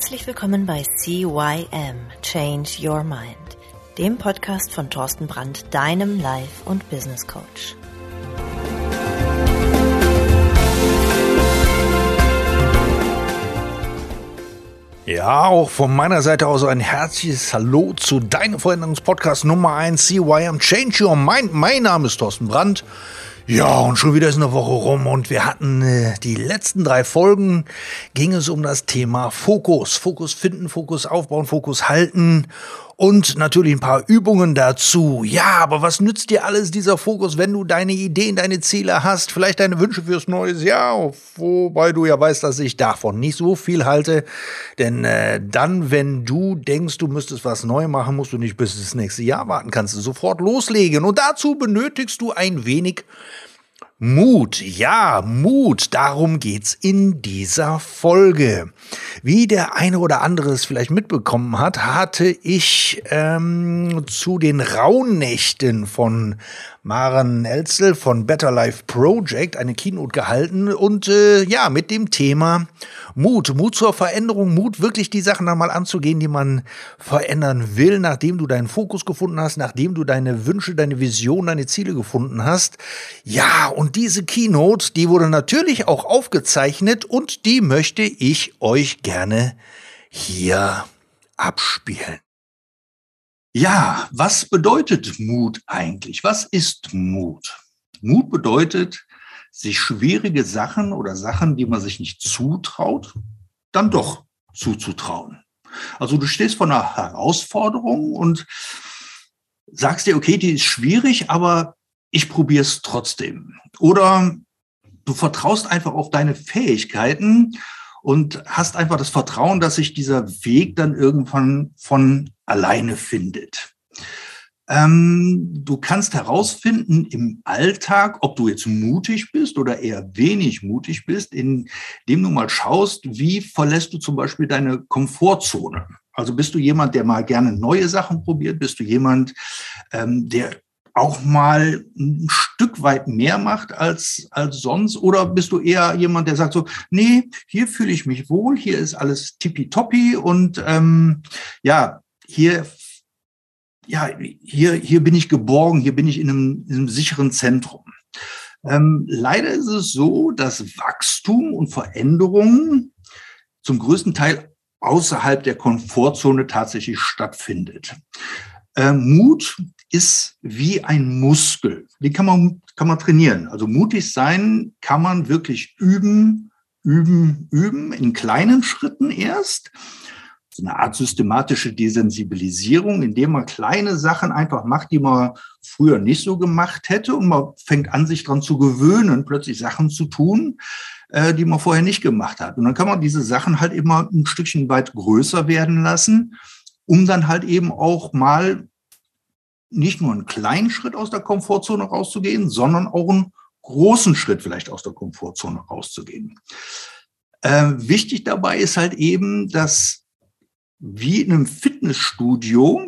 Herzlich willkommen bei CYM Change Your Mind, dem Podcast von Thorsten Brandt, deinem Life- und Business Coach. Ja, auch von meiner Seite aus ein herzliches Hallo zu deinem Veränderungspodcast Nummer 1 CYM Change Your Mind. Mein Name ist Thorsten Brandt. Ja, und schon wieder ist eine Woche rum und wir hatten äh, die letzten drei Folgen, ging es um das Thema Fokus. Fokus finden, Fokus aufbauen, Fokus halten und natürlich ein paar Übungen dazu. Ja, aber was nützt dir alles dieser Fokus, wenn du deine Ideen, deine Ziele hast, vielleicht deine Wünsche fürs neue Jahr, wobei du ja weißt, dass ich davon nicht so viel halte, denn äh, dann, wenn du denkst, du müsstest was neu machen, musst du nicht bis das nächste Jahr warten, kannst du sofort loslegen. Und dazu benötigst du ein wenig Mut, ja, Mut, darum geht's in dieser Folge. Wie der eine oder andere es vielleicht mitbekommen hat, hatte ich ähm, zu den Rauhnächten von Maren Elzel von Better Life Project eine Keynote gehalten und äh, ja, mit dem Thema Mut, Mut zur Veränderung, Mut wirklich die Sachen einmal anzugehen, die man verändern will, nachdem du deinen Fokus gefunden hast, nachdem du deine Wünsche, deine Vision, deine Ziele gefunden hast. Ja, und diese Keynote, die wurde natürlich auch aufgezeichnet und die möchte ich euch gerne hier abspielen. Ja, was bedeutet Mut eigentlich? Was ist Mut? Mut bedeutet, sich schwierige Sachen oder Sachen, die man sich nicht zutraut, dann doch zuzutrauen. Also du stehst vor einer Herausforderung und sagst dir, okay, die ist schwierig, aber ich probiere es trotzdem. Oder du vertraust einfach auf deine Fähigkeiten und hast einfach das Vertrauen, dass sich dieser Weg dann irgendwann von alleine findet. Ähm, du kannst herausfinden im Alltag, ob du jetzt mutig bist oder eher wenig mutig bist, indem du mal schaust, wie verlässt du zum Beispiel deine Komfortzone. Also bist du jemand, der mal gerne neue Sachen probiert? Bist du jemand, ähm, der auch mal ein Stück weit mehr macht als, als sonst? Oder bist du eher jemand, der sagt so, nee, hier fühle ich mich wohl, hier ist alles tippitoppi und ähm, ja, hier, ja, hier, hier bin ich geborgen, hier bin ich in einem, in einem sicheren Zentrum. Ähm, leider ist es so, dass Wachstum und Veränderungen zum größten Teil außerhalb der Komfortzone tatsächlich stattfindet. Ähm, Mut ist wie ein Muskel. Den kann man, kann man trainieren. Also mutig sein kann man wirklich üben, üben, üben, in kleinen Schritten erst. So eine Art systematische Desensibilisierung, indem man kleine Sachen einfach macht, die man früher nicht so gemacht hätte und man fängt an, sich daran zu gewöhnen, plötzlich Sachen zu tun, äh, die man vorher nicht gemacht hat. Und dann kann man diese Sachen halt immer ein Stückchen weit größer werden lassen, um dann halt eben auch mal nicht nur einen kleinen Schritt aus der Komfortzone rauszugehen, sondern auch einen großen Schritt vielleicht aus der Komfortzone rauszugehen. Äh, wichtig dabei ist halt eben, dass wie in einem Fitnessstudio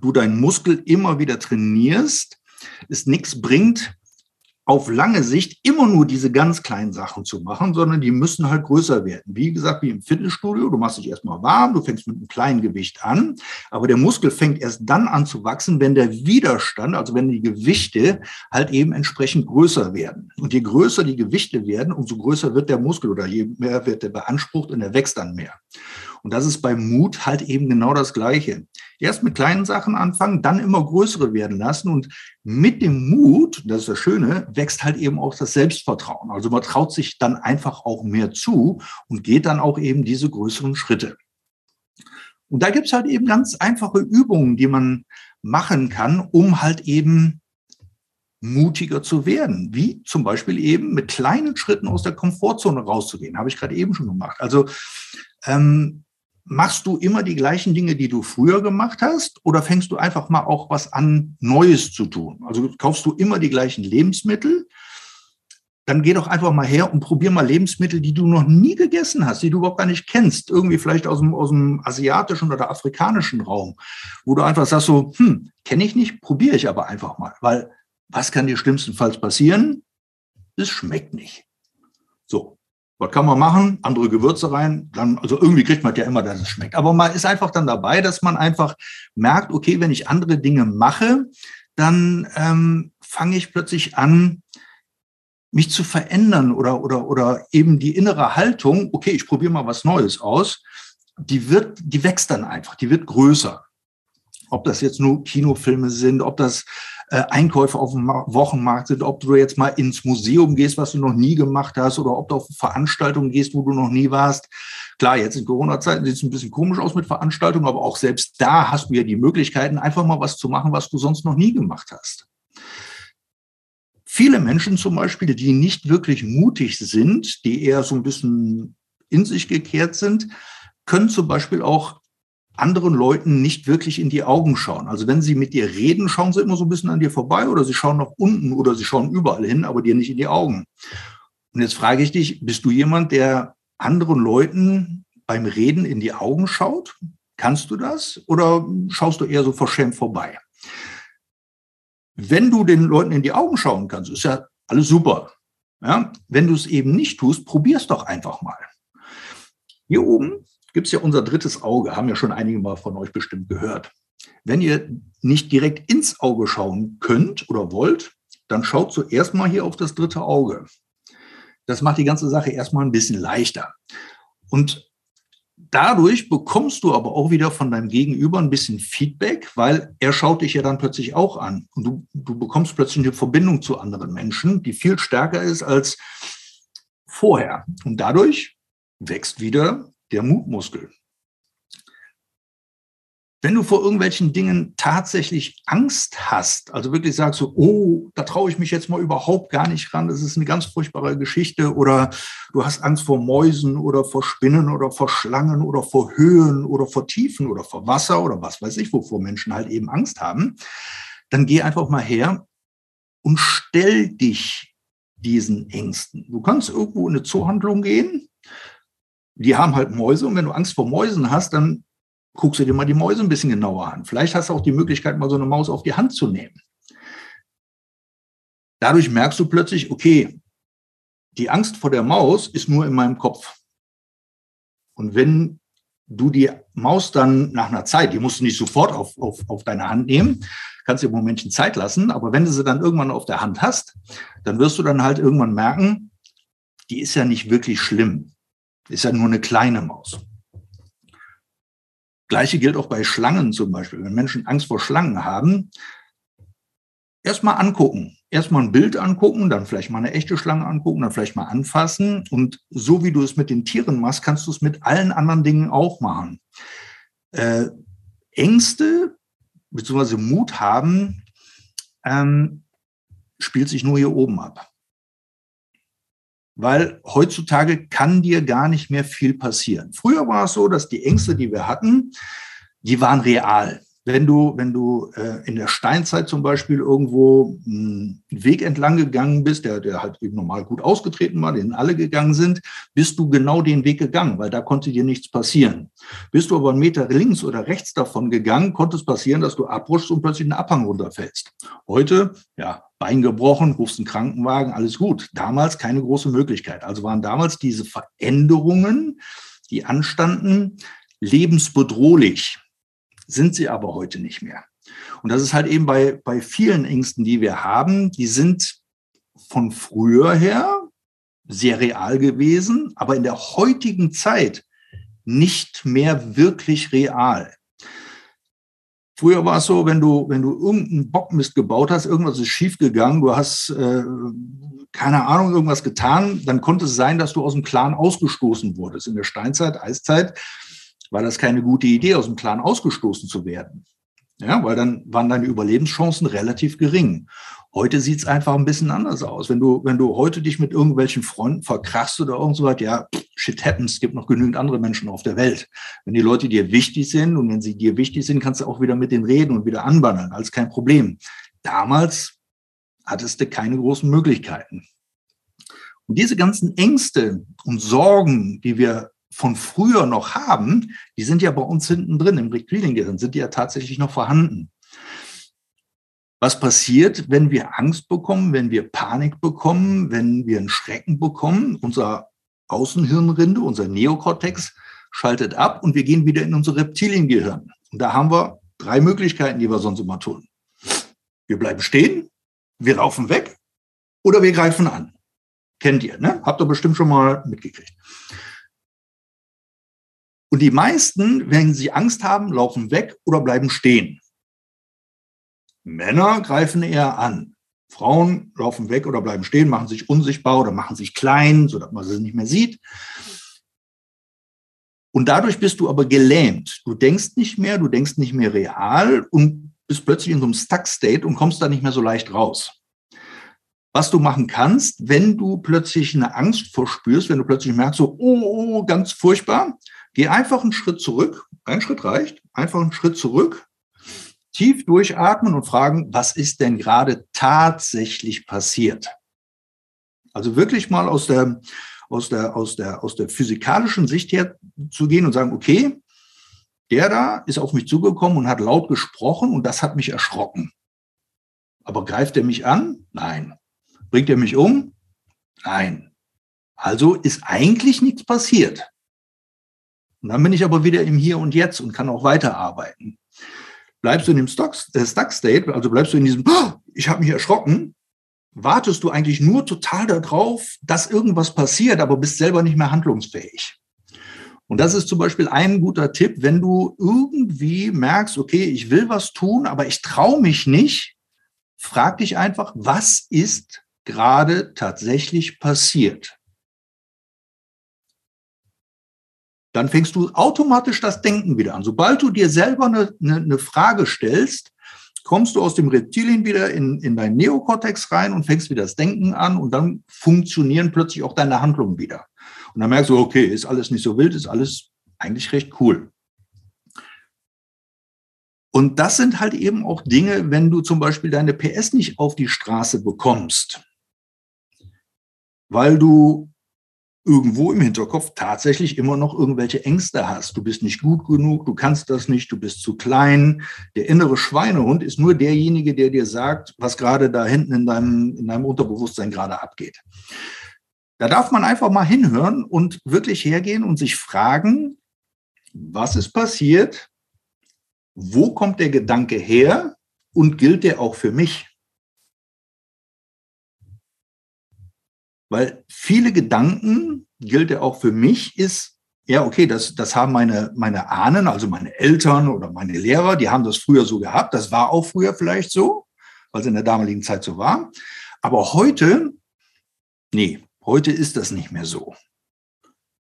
du deinen Muskel immer wieder trainierst, es nichts bringt, auf lange Sicht immer nur diese ganz kleinen Sachen zu machen, sondern die müssen halt größer werden. Wie gesagt, wie im Fitnessstudio, du machst dich erstmal warm, du fängst mit einem kleinen Gewicht an, aber der Muskel fängt erst dann an zu wachsen, wenn der Widerstand, also wenn die Gewichte halt eben entsprechend größer werden. Und je größer die Gewichte werden, umso größer wird der Muskel oder je mehr wird er beansprucht und er wächst dann mehr. Und das ist beim Mut halt eben genau das Gleiche. Erst mit kleinen Sachen anfangen, dann immer größere werden lassen. Und mit dem Mut, das ist das Schöne, wächst halt eben auch das Selbstvertrauen. Also man traut sich dann einfach auch mehr zu und geht dann auch eben diese größeren Schritte. Und da gibt es halt eben ganz einfache Übungen, die man machen kann, um halt eben mutiger zu werden, wie zum Beispiel eben mit kleinen Schritten aus der Komfortzone rauszugehen, habe ich gerade eben schon gemacht. Also ähm, machst du immer die gleichen Dinge, die du früher gemacht hast, oder fängst du einfach mal auch was an, Neues zu tun? Also kaufst du immer die gleichen Lebensmittel, dann geh doch einfach mal her und probier mal Lebensmittel, die du noch nie gegessen hast, die du überhaupt gar nicht kennst, irgendwie vielleicht aus dem, aus dem asiatischen oder afrikanischen Raum, wo du einfach sagst so, hm, kenne ich nicht, probiere ich aber einfach mal, weil was kann dir schlimmstenfalls passieren? Es schmeckt nicht. Was kann man machen? Andere Gewürze rein. Dann, also irgendwie kriegt man ja immer, dass es schmeckt. Aber man ist einfach dann dabei, dass man einfach merkt, okay, wenn ich andere Dinge mache, dann ähm, fange ich plötzlich an, mich zu verändern oder, oder, oder eben die innere Haltung, okay, ich probiere mal was Neues aus, die wird, die wächst dann einfach, die wird größer. Ob das jetzt nur Kinofilme sind, ob das äh, Einkäufe auf dem Wochenmarkt sind, ob du jetzt mal ins Museum gehst, was du noch nie gemacht hast, oder ob du auf Veranstaltungen gehst, wo du noch nie warst. Klar, jetzt in Corona-Zeiten sieht es ein bisschen komisch aus mit Veranstaltungen, aber auch selbst da hast du ja die Möglichkeiten, einfach mal was zu machen, was du sonst noch nie gemacht hast. Viele Menschen zum Beispiel, die nicht wirklich mutig sind, die eher so ein bisschen in sich gekehrt sind, können zum Beispiel auch anderen Leuten nicht wirklich in die Augen schauen. Also wenn sie mit dir reden, schauen sie immer so ein bisschen an dir vorbei oder sie schauen nach unten oder sie schauen überall hin, aber dir nicht in die Augen. Und jetzt frage ich dich, bist du jemand, der anderen Leuten beim Reden in die Augen schaut? Kannst du das oder schaust du eher so verschämt vorbei? Wenn du den Leuten in die Augen schauen kannst, ist ja alles super. Ja? Wenn du es eben nicht tust, probier's doch einfach mal. Hier oben gibt es ja unser drittes Auge, haben ja schon einige mal von euch bestimmt gehört. Wenn ihr nicht direkt ins Auge schauen könnt oder wollt, dann schaut zuerst mal hier auf das dritte Auge. Das macht die ganze Sache erstmal ein bisschen leichter. Und dadurch bekommst du aber auch wieder von deinem Gegenüber ein bisschen Feedback, weil er schaut dich ja dann plötzlich auch an. Und du, du bekommst plötzlich eine Verbindung zu anderen Menschen, die viel stärker ist als vorher. Und dadurch wächst wieder der Mutmuskel. Wenn du vor irgendwelchen Dingen tatsächlich Angst hast, also wirklich sagst so, oh, da traue ich mich jetzt mal überhaupt gar nicht ran, das ist eine ganz furchtbare Geschichte, oder du hast Angst vor Mäusen oder vor Spinnen oder vor Schlangen oder vor Höhen oder vor Tiefen oder vor Wasser oder was weiß ich, wovor Menschen halt eben Angst haben, dann geh einfach mal her und stell dich diesen Ängsten. Du kannst irgendwo in eine Zoohandlung gehen, die haben halt Mäuse und wenn du Angst vor Mäusen hast, dann guckst du dir mal die Mäuse ein bisschen genauer an. Vielleicht hast du auch die Möglichkeit, mal so eine Maus auf die Hand zu nehmen. Dadurch merkst du plötzlich, okay, die Angst vor der Maus ist nur in meinem Kopf. Und wenn du die Maus dann nach einer Zeit, die musst du nicht sofort auf, auf, auf deine Hand nehmen, kannst dir im Momentchen Zeit lassen, aber wenn du sie dann irgendwann auf der Hand hast, dann wirst du dann halt irgendwann merken, die ist ja nicht wirklich schlimm. Ist ja nur eine kleine Maus. Gleiche gilt auch bei Schlangen zum Beispiel. Wenn Menschen Angst vor Schlangen haben, erstmal angucken. Erstmal ein Bild angucken, dann vielleicht mal eine echte Schlange angucken, dann vielleicht mal anfassen. Und so wie du es mit den Tieren machst, kannst du es mit allen anderen Dingen auch machen. Äh, Ängste bzw. Mut haben ähm, spielt sich nur hier oben ab weil heutzutage kann dir gar nicht mehr viel passieren. Früher war es so, dass die Ängste, die wir hatten, die waren real. Wenn du, wenn du äh, in der Steinzeit zum Beispiel irgendwo einen Weg entlang gegangen bist, der, der halt eben normal gut ausgetreten war, den alle gegangen sind, bist du genau den Weg gegangen, weil da konnte dir nichts passieren. Bist du aber einen Meter links oder rechts davon gegangen, konnte es passieren, dass du abrutschst und plötzlich einen Abhang runterfällst. Heute, ja, Bein gebrochen, rufst einen Krankenwagen, alles gut. Damals keine große Möglichkeit. Also waren damals diese Veränderungen, die anstanden, lebensbedrohlich sind sie aber heute nicht mehr. Und das ist halt eben bei, bei vielen Ängsten, die wir haben, die sind von früher her sehr real gewesen, aber in der heutigen Zeit nicht mehr wirklich real. Früher war es so, wenn du, wenn du irgendeinen Bockmist gebaut hast, irgendwas ist schiefgegangen, du hast, äh, keine Ahnung, irgendwas getan, dann konnte es sein, dass du aus dem Clan ausgestoßen wurdest. In der Steinzeit, Eiszeit, war das keine gute Idee, aus dem Clan ausgestoßen zu werden. Ja, weil dann waren deine Überlebenschancen relativ gering. Heute sieht es einfach ein bisschen anders aus. Wenn du, wenn du heute dich mit irgendwelchen Freunden verkrachst oder irgend so was, ja, shit happens, es gibt noch genügend andere Menschen auf der Welt. Wenn die Leute dir wichtig sind und wenn sie dir wichtig sind, kannst du auch wieder mit denen reden und wieder anbannen. Alles kein Problem. Damals hattest du keine großen Möglichkeiten. Und diese ganzen Ängste und Sorgen, die wir von früher noch haben, die sind ja bei uns hinten drin, im Reptiliengehirn, sind die ja tatsächlich noch vorhanden. Was passiert, wenn wir Angst bekommen, wenn wir Panik bekommen, wenn wir einen Schrecken bekommen? Unser Außenhirnrinde, unser Neokortex, schaltet ab und wir gehen wieder in unser Reptiliengehirn. Und da haben wir drei Möglichkeiten, die wir sonst immer tun. Wir bleiben stehen, wir laufen weg oder wir greifen an. Kennt ihr, ne? Habt ihr bestimmt schon mal mitgekriegt. Und die meisten, wenn sie Angst haben, laufen weg oder bleiben stehen. Männer greifen eher an. Frauen laufen weg oder bleiben stehen, machen sich unsichtbar oder machen sich klein, sodass man sie nicht mehr sieht. Und dadurch bist du aber gelähmt. Du denkst nicht mehr, du denkst nicht mehr real und bist plötzlich in so einem Stuck-State und kommst da nicht mehr so leicht raus. Was du machen kannst, wenn du plötzlich eine Angst verspürst, wenn du plötzlich merkst, so, oh, oh, ganz furchtbar, geh einfach einen Schritt zurück. Ein Schritt reicht. Einfach einen Schritt zurück. Tief durchatmen und fragen, was ist denn gerade tatsächlich passiert? Also wirklich mal aus der, aus der, aus der, aus der physikalischen Sicht her zu gehen und sagen, okay, der da ist auf mich zugekommen und hat laut gesprochen und das hat mich erschrocken. Aber greift er mich an? Nein. Bringt er mich um? Nein. Also ist eigentlich nichts passiert. Und dann bin ich aber wieder im Hier und Jetzt und kann auch weiterarbeiten. Bleibst du in dem äh, Stuck-State, also bleibst du in diesem, oh, ich habe mich erschrocken, wartest du eigentlich nur total darauf, dass irgendwas passiert, aber bist selber nicht mehr handlungsfähig. Und das ist zum Beispiel ein guter Tipp, wenn du irgendwie merkst, okay, ich will was tun, aber ich traue mich nicht, frag dich einfach, was ist gerade tatsächlich passiert? Dann fängst du automatisch das Denken wieder an. Sobald du dir selber eine, eine, eine Frage stellst, kommst du aus dem Reptilien wieder in, in dein Neokortex rein und fängst wieder das Denken an und dann funktionieren plötzlich auch deine Handlungen wieder. Und dann merkst du, okay, ist alles nicht so wild, ist alles eigentlich recht cool. Und das sind halt eben auch Dinge, wenn du zum Beispiel deine PS nicht auf die Straße bekommst, weil du irgendwo im Hinterkopf tatsächlich immer noch irgendwelche Ängste hast. Du bist nicht gut genug, du kannst das nicht, du bist zu klein. Der innere Schweinehund ist nur derjenige, der dir sagt, was gerade da hinten in deinem, in deinem Unterbewusstsein gerade abgeht. Da darf man einfach mal hinhören und wirklich hergehen und sich fragen, was ist passiert? Wo kommt der Gedanke her? Und gilt der auch für mich? Weil viele Gedanken, gilt ja auch für mich, ist, ja, okay, das, das haben meine, meine Ahnen, also meine Eltern oder meine Lehrer, die haben das früher so gehabt. Das war auch früher vielleicht so, weil es in der damaligen Zeit so war. Aber heute, nee, heute ist das nicht mehr so.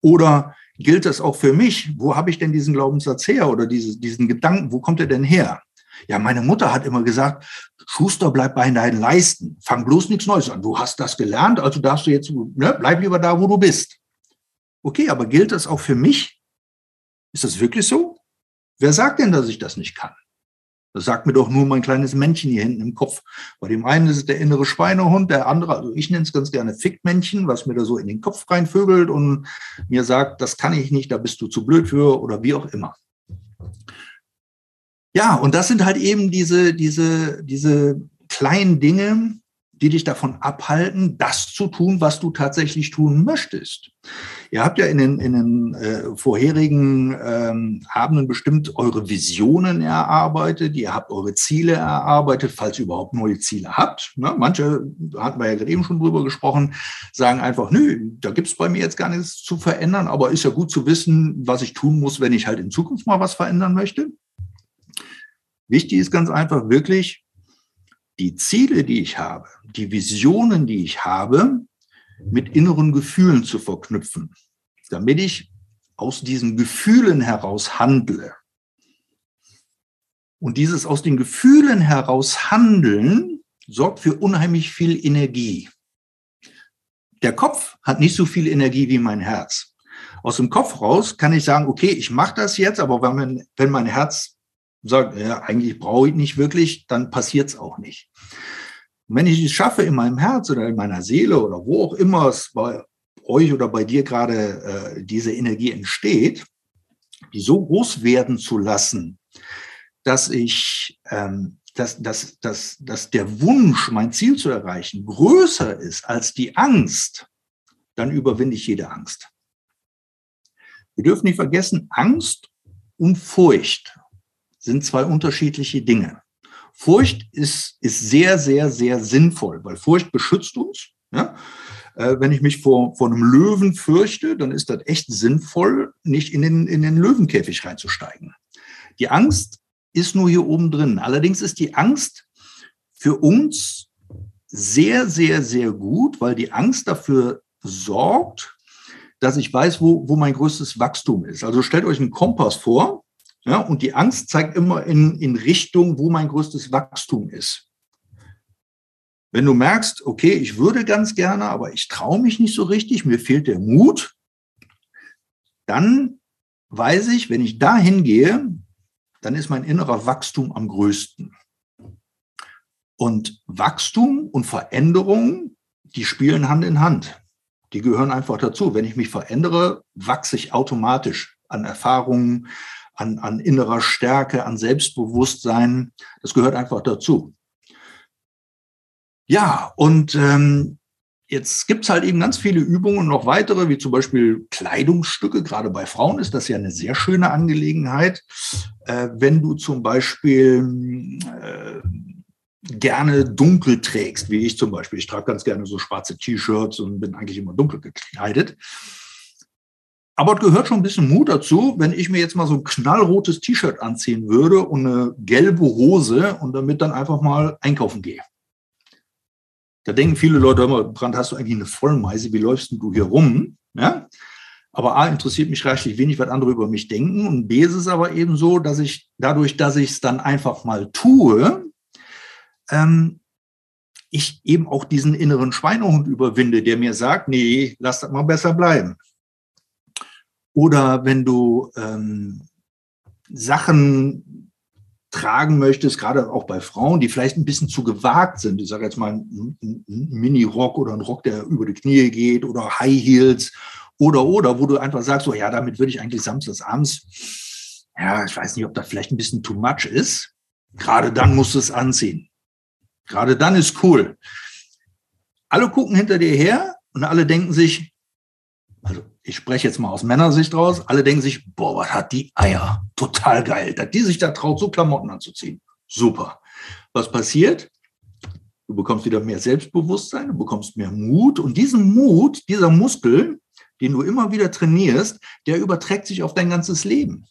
Oder gilt das auch für mich? Wo habe ich denn diesen Glaubenssatz her oder diese, diesen Gedanken? Wo kommt er denn her? Ja, meine Mutter hat immer gesagt, Schuster, bleib bei deinen Leisten. Fang bloß nichts Neues an. Du hast das gelernt, also darfst du jetzt, ne, bleib lieber da, wo du bist. Okay, aber gilt das auch für mich? Ist das wirklich so? Wer sagt denn, dass ich das nicht kann? Das sagt mir doch nur mein kleines Männchen hier hinten im Kopf. Bei dem einen ist es der innere Schweinehund, der andere, also ich nenne es ganz gerne Fickmännchen, was mir da so in den Kopf reinvögelt und mir sagt, das kann ich nicht, da bist du zu blöd für oder wie auch immer. Ja, und das sind halt eben diese, diese, diese kleinen Dinge, die dich davon abhalten, das zu tun, was du tatsächlich tun möchtest. Ihr habt ja in den, in den äh, vorherigen ähm, Abenden bestimmt eure Visionen erarbeitet, ihr habt eure Ziele erarbeitet, falls ihr überhaupt neue Ziele habt. Ne? Manche, hatten wir ja gerade eben schon drüber gesprochen, sagen einfach, nö, da gibt's bei mir jetzt gar nichts zu verändern, aber ist ja gut zu wissen, was ich tun muss, wenn ich halt in Zukunft mal was verändern möchte. Wichtig ist ganz einfach wirklich, die Ziele, die ich habe, die Visionen, die ich habe, mit inneren Gefühlen zu verknüpfen, damit ich aus diesen Gefühlen heraus handle. Und dieses aus den Gefühlen heraus handeln sorgt für unheimlich viel Energie. Der Kopf hat nicht so viel Energie wie mein Herz. Aus dem Kopf raus kann ich sagen, okay, ich mache das jetzt, aber wenn mein, wenn mein Herz sagt, ja, eigentlich brauche ich nicht wirklich, dann passiert es auch nicht. Und wenn ich es schaffe, in meinem Herz oder in meiner Seele oder wo auch immer es bei euch oder bei dir gerade äh, diese Energie entsteht, die so groß werden zu lassen, dass ich, ähm, dass, dass, dass, dass der Wunsch, mein Ziel zu erreichen, größer ist als die Angst, dann überwinde ich jede Angst. Wir dürfen nicht vergessen, Angst und Furcht sind zwei unterschiedliche Dinge. Furcht ist, ist sehr, sehr, sehr sinnvoll, weil Furcht beschützt uns. Ja? Äh, wenn ich mich vor, vor einem Löwen fürchte, dann ist das echt sinnvoll, nicht in den, in den Löwenkäfig reinzusteigen. Die Angst ist nur hier oben drin. Allerdings ist die Angst für uns sehr, sehr, sehr gut, weil die Angst dafür sorgt, dass ich weiß, wo, wo mein größtes Wachstum ist. Also stellt euch einen Kompass vor, ja, und die Angst zeigt immer in, in Richtung, wo mein größtes Wachstum ist. Wenn du merkst, okay, ich würde ganz gerne, aber ich traue mich nicht so richtig, mir fehlt der Mut, dann weiß ich, wenn ich dahin gehe, dann ist mein innerer Wachstum am größten. Und Wachstum und Veränderung, die spielen Hand in Hand. Die gehören einfach dazu. Wenn ich mich verändere, wachse ich automatisch an Erfahrungen, an, an innerer Stärke, an Selbstbewusstsein. Das gehört einfach dazu. Ja, und ähm, jetzt gibt's halt eben ganz viele Übungen noch weitere, wie zum Beispiel Kleidungsstücke. Gerade bei Frauen ist das ja eine sehr schöne Angelegenheit. Äh, wenn du zum Beispiel äh, gerne dunkel trägst, wie ich zum Beispiel. Ich trage ganz gerne so schwarze T-Shirts und bin eigentlich immer dunkel gekleidet. Aber es gehört schon ein bisschen Mut dazu, wenn ich mir jetzt mal so ein knallrotes T-Shirt anziehen würde und eine gelbe Hose und damit dann einfach mal einkaufen gehe. Da denken viele Leute immer, Brand, hast du eigentlich eine Vollmeise, wie läufst du hier rum? Ja? Aber A, interessiert mich reichlich wenig, was andere über mich denken. Und B, ist es aber eben so, dass ich dadurch, dass ich es dann einfach mal tue, ähm, ich eben auch diesen inneren Schweinehund überwinde, der mir sagt, nee, lass das mal besser bleiben. Oder wenn du ähm, Sachen tragen möchtest, gerade auch bei Frauen, die vielleicht ein bisschen zu gewagt sind. Ich sage jetzt mal ein, ein Mini-Rock oder ein Rock, der über die Knie geht oder High Heels oder oder, wo du einfach sagst, so ja, damit würde ich eigentlich samstags abends, ja, ich weiß nicht, ob das vielleicht ein bisschen too much ist. Gerade dann musst du es anziehen. Gerade dann ist cool. Alle gucken hinter dir her und alle denken sich, also ich spreche jetzt mal aus Männersicht raus, alle denken sich, boah, was hat die Eier? Total geil, dass die sich da traut, so Klamotten anzuziehen. Super. Was passiert? Du bekommst wieder mehr Selbstbewusstsein, du bekommst mehr Mut und diesen Mut, dieser Muskel, den du immer wieder trainierst, der überträgt sich auf dein ganzes Leben.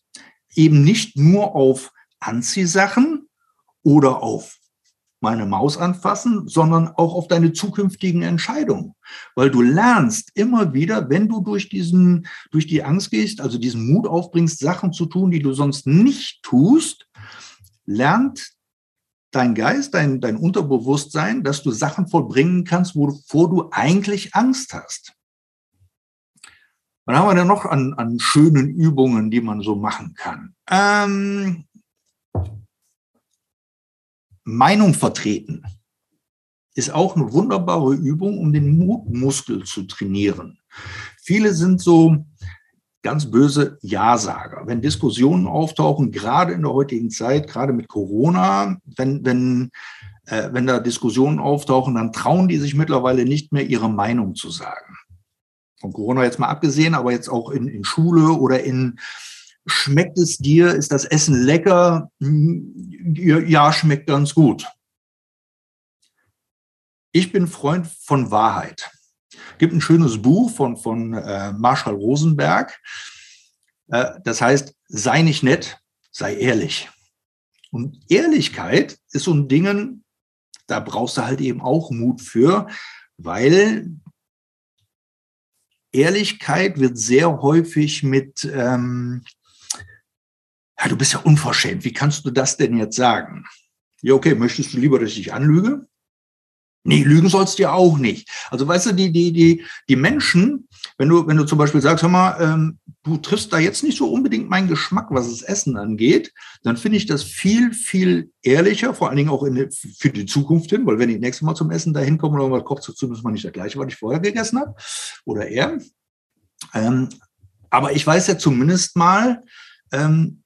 Eben nicht nur auf Anziehsachen oder auf meine Maus anfassen, sondern auch auf deine zukünftigen Entscheidungen. Weil du lernst immer wieder, wenn du durch diesen, durch die Angst gehst, also diesen Mut aufbringst, Sachen zu tun, die du sonst nicht tust, lernt dein Geist, dein, dein Unterbewusstsein, dass du Sachen vollbringen kannst, wovor du eigentlich Angst hast. Was haben wir denn noch an, an schönen Übungen, die man so machen kann? Ähm, Meinung vertreten ist auch eine wunderbare Übung, um den Mutmuskel zu trainieren. Viele sind so ganz böse Ja-Sager. Wenn Diskussionen auftauchen, gerade in der heutigen Zeit, gerade mit Corona, wenn, wenn, äh, wenn da Diskussionen auftauchen, dann trauen die sich mittlerweile nicht mehr, ihre Meinung zu sagen. Von Corona jetzt mal abgesehen, aber jetzt auch in, in Schule oder in Schmeckt es dir? Ist das Essen lecker? Hm, ja, schmeckt ganz gut. Ich bin Freund von Wahrheit. Es gibt ein schönes Buch von, von äh, Marshall Rosenberg. Äh, das heißt, sei nicht nett, sei ehrlich. Und Ehrlichkeit ist so ein Ding, da brauchst du halt eben auch Mut für, weil Ehrlichkeit wird sehr häufig mit ähm, ja, du bist ja unverschämt, wie kannst du das denn jetzt sagen? Ja, okay, möchtest du lieber, dass ich anlüge? Nee, lügen sollst du ja auch nicht. Also weißt du, die, die, die, die Menschen, wenn du, wenn du zum Beispiel sagst, hör mal, ähm, du triffst da jetzt nicht so unbedingt meinen Geschmack, was das Essen angeht, dann finde ich das viel, viel ehrlicher, vor allen Dingen auch in, für die Zukunft hin, weil wenn ich nächstes Mal zum Essen da hinkomme oder was kochst ist man nicht das gleiche, was ich vorher gegessen habe oder er. Ähm, aber ich weiß ja zumindest mal, ähm,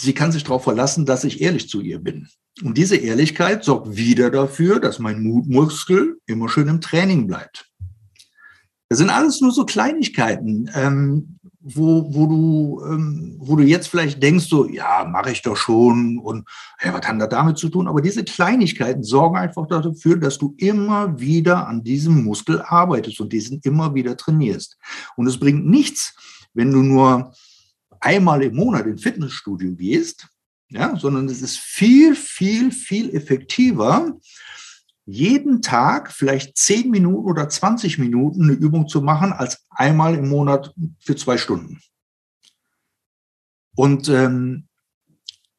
sie kann sich darauf verlassen, dass ich ehrlich zu ihr bin. Und diese Ehrlichkeit sorgt wieder dafür, dass mein Mutmuskel immer schön im Training bleibt. Das sind alles nur so Kleinigkeiten, ähm, wo, wo, du, ähm, wo du jetzt vielleicht denkst, so, ja, mache ich doch schon und ja, was hat das damit zu tun? Aber diese Kleinigkeiten sorgen einfach dafür, dass du immer wieder an diesem Muskel arbeitest und diesen immer wieder trainierst. Und es bringt nichts, wenn du nur einmal im Monat ins Fitnessstudio gehst, ja, sondern es ist viel, viel, viel effektiver, jeden Tag vielleicht 10 Minuten oder 20 Minuten eine Übung zu machen, als einmal im Monat für zwei Stunden. Und ähm,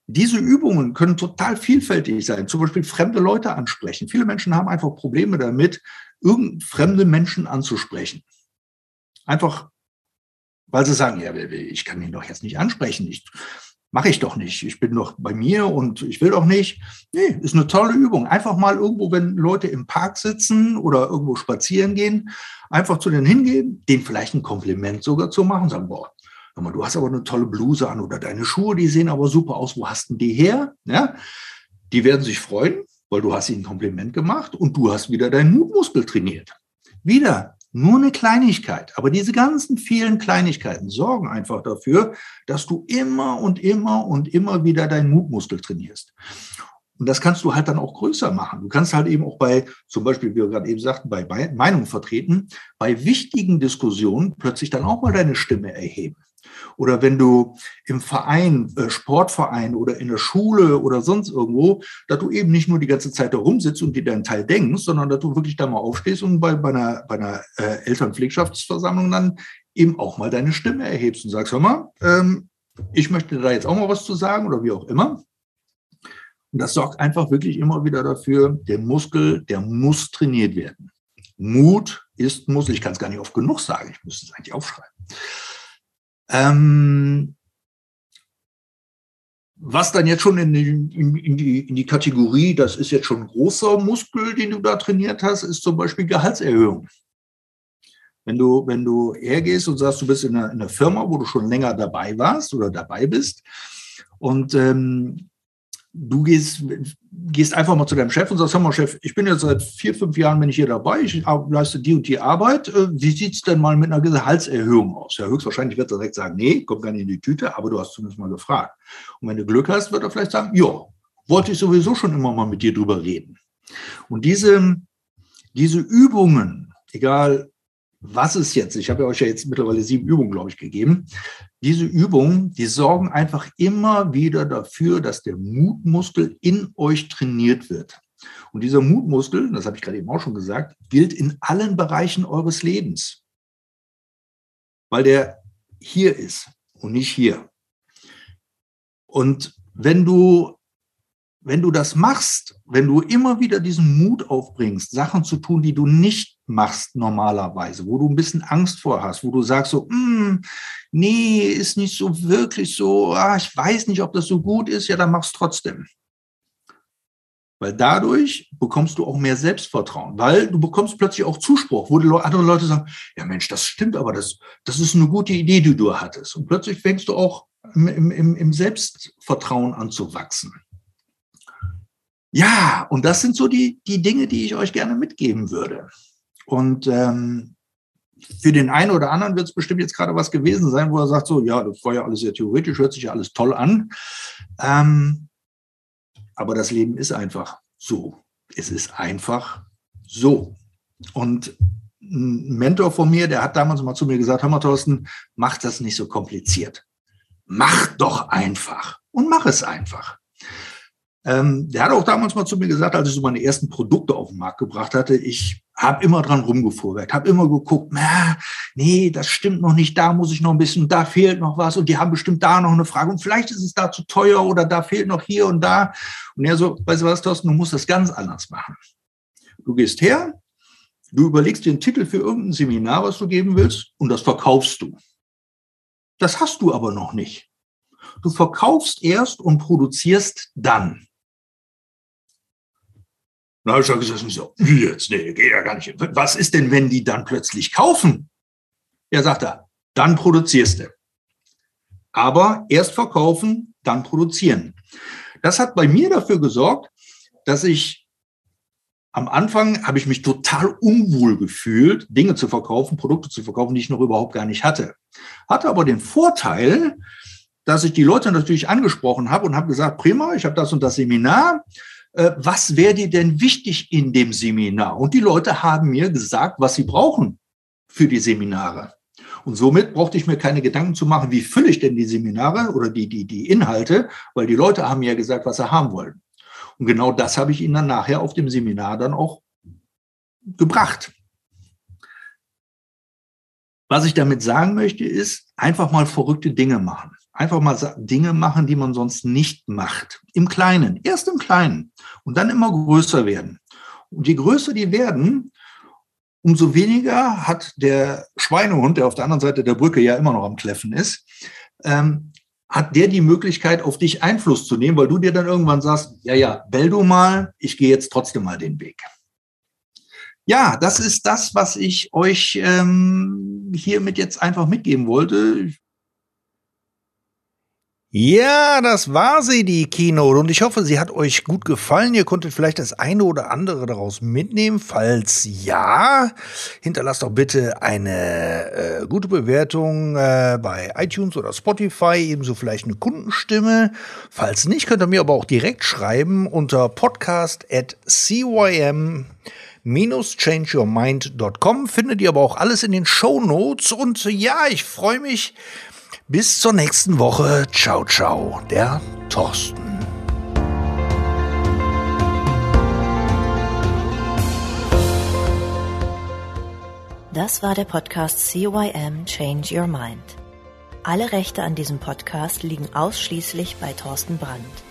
diese Übungen können total vielfältig sein. Zum Beispiel fremde Leute ansprechen. Viele Menschen haben einfach Probleme damit, irgendeine fremde Menschen anzusprechen. Einfach, weil sie sagen, ja, ich kann ihn doch jetzt nicht ansprechen. Ich mache ich doch nicht. Ich bin doch bei mir und ich will doch nicht. Nee, ist eine tolle Übung. Einfach mal irgendwo, wenn Leute im Park sitzen oder irgendwo spazieren gehen, einfach zu denen hingehen, denen vielleicht ein Kompliment sogar zu machen, sagen, boah, mal, du hast aber eine tolle Bluse an oder deine Schuhe, die sehen aber super aus. Wo hast denn die her? Ja, die werden sich freuen, weil du hast ihnen ein Kompliment gemacht und du hast wieder deinen Mutmuskel trainiert. Wieder nur eine Kleinigkeit. Aber diese ganzen vielen Kleinigkeiten sorgen einfach dafür, dass du immer und immer und immer wieder deinen Mutmuskel trainierst. Und das kannst du halt dann auch größer machen. Du kannst halt eben auch bei, zum Beispiel, wie wir gerade eben sagten, bei Meinungen vertreten, bei wichtigen Diskussionen plötzlich dann auch mal deine Stimme erheben. Oder wenn du im Verein, äh, Sportverein oder in der Schule oder sonst irgendwo, dass du eben nicht nur die ganze Zeit da rumsitzt und dir deinen Teil denkst, sondern dass du wirklich da mal aufstehst und bei, bei einer, bei einer äh, Elternpflegschaftsversammlung dann eben auch mal deine Stimme erhebst und sagst, hör mal, ähm, ich möchte da jetzt auch mal was zu sagen oder wie auch immer. Und das sorgt einfach wirklich immer wieder dafür, der Muskel, der muss trainiert werden. Mut ist Muskel. Ich kann es gar nicht oft genug sagen. Ich müsste es eigentlich aufschreiben. Ähm, was dann jetzt schon in die, in, die, in die Kategorie, das ist jetzt schon ein großer Muskel, den du da trainiert hast, ist zum Beispiel Gehaltserhöhung. Wenn du, wenn du hergehst und sagst, du bist in einer, in einer Firma, wo du schon länger dabei warst oder dabei bist und ähm, du gehst, gehst einfach mal zu deinem Chef und sagst, hör mal Chef, ich bin jetzt seit vier, fünf Jahren bin ich hier dabei, ich leiste die und die Arbeit. Äh, wie sieht es denn mal mit einer Gehaltserhöhung aus? Ja, höchstwahrscheinlich wird er direkt sagen, nee, kommt gar nicht in die Tüte, aber du hast zumindest mal gefragt. Und wenn du Glück hast, wird er vielleicht sagen, ja, wollte ich sowieso schon immer mal mit dir drüber reden. Und diese, diese Übungen, egal was ist jetzt, ich habe euch ja jetzt mittlerweile sieben Übungen, glaube ich, gegeben. Diese Übungen, die sorgen einfach immer wieder dafür, dass der Mutmuskel in euch trainiert wird. Und dieser Mutmuskel, das habe ich gerade eben auch schon gesagt, gilt in allen Bereichen eures Lebens. Weil der hier ist und nicht hier. Und wenn du wenn du das machst, wenn du immer wieder diesen Mut aufbringst, Sachen zu tun, die du nicht machst normalerweise, wo du ein bisschen Angst vor hast, wo du sagst so, mm, nee, ist nicht so wirklich so, ah, ich weiß nicht, ob das so gut ist, ja, dann mach's trotzdem. Weil dadurch bekommst du auch mehr Selbstvertrauen, weil du bekommst plötzlich auch Zuspruch, wo andere Leute sagen, ja Mensch, das stimmt, aber das, das ist eine gute Idee, die du hattest. Und plötzlich fängst du auch im, im, im Selbstvertrauen an zu wachsen. Ja, und das sind so die, die Dinge, die ich euch gerne mitgeben würde. Und ähm, für den einen oder anderen wird es bestimmt jetzt gerade was gewesen sein, wo er sagt, so, ja, das war ja alles sehr theoretisch, hört sich ja alles toll an. Ähm, aber das Leben ist einfach so. Es ist einfach so. Und ein Mentor von mir, der hat damals mal zu mir gesagt, Hammer Thorsten, mach das nicht so kompliziert. Mach doch einfach und mach es einfach. Ähm, der hat auch damals mal zu mir gesagt, als ich so meine ersten Produkte auf den Markt gebracht hatte, ich habe immer dran rumgefuhrwerkt, habe immer geguckt, na, nee, das stimmt noch nicht, da muss ich noch ein bisschen, da fehlt noch was und die haben bestimmt da noch eine Frage und vielleicht ist es da zu teuer oder da fehlt noch hier und da. Und er so, weißt du was, Thorsten, du musst das ganz anders machen. Du gehst her, du überlegst den Titel für irgendein Seminar, was du geben willst und das verkaufst du. Das hast du aber noch nicht. Du verkaufst erst und produzierst dann. Dann habe ich schon gesagt, so, jetzt? Nee, geht ja gar nicht. Was ist denn, wenn die dann plötzlich kaufen? Ja, sagt er, dann produzierst du. Aber erst verkaufen, dann produzieren. Das hat bei mir dafür gesorgt, dass ich am Anfang habe ich mich total unwohl gefühlt, Dinge zu verkaufen, Produkte zu verkaufen, die ich noch überhaupt gar nicht hatte. Hatte aber den Vorteil, dass ich die Leute natürlich angesprochen habe und habe gesagt, prima, ich habe das und das Seminar. Äh, was wäre dir denn wichtig in dem Seminar? Und die Leute haben mir gesagt, was sie brauchen für die Seminare. Und somit brauchte ich mir keine Gedanken zu machen, wie fülle ich denn die Seminare oder die, die, die Inhalte, weil die Leute haben mir gesagt, was sie haben wollen. Und genau das habe ich ihnen dann nachher auf dem Seminar dann auch gebracht. Was ich damit sagen möchte, ist einfach mal verrückte Dinge machen. Einfach mal Dinge machen, die man sonst nicht macht. Im Kleinen, erst im Kleinen und dann immer größer werden. Und je größer die werden, umso weniger hat der Schweinehund, der auf der anderen Seite der Brücke ja immer noch am Kläffen ist, ähm, hat der die Möglichkeit, auf dich Einfluss zu nehmen, weil du dir dann irgendwann sagst, ja, ja, bell du mal, ich gehe jetzt trotzdem mal den Weg. Ja, das ist das, was ich euch ähm, hiermit jetzt einfach mitgeben wollte. Ja, das war sie, die Keynote. Und ich hoffe, sie hat euch gut gefallen. Ihr konntet vielleicht das eine oder andere daraus mitnehmen. Falls ja, hinterlasst doch bitte eine äh, gute Bewertung äh, bei iTunes oder Spotify, ebenso vielleicht eine Kundenstimme. Falls nicht, könnt ihr mir aber auch direkt schreiben unter podcast at cym changeyourmind.com findet ihr aber auch alles in den Show Notes und ja, ich freue mich, bis zur nächsten Woche. Ciao, ciao, der Thorsten. Das war der Podcast CYM Change Your Mind. Alle Rechte an diesem Podcast liegen ausschließlich bei Thorsten Brandt.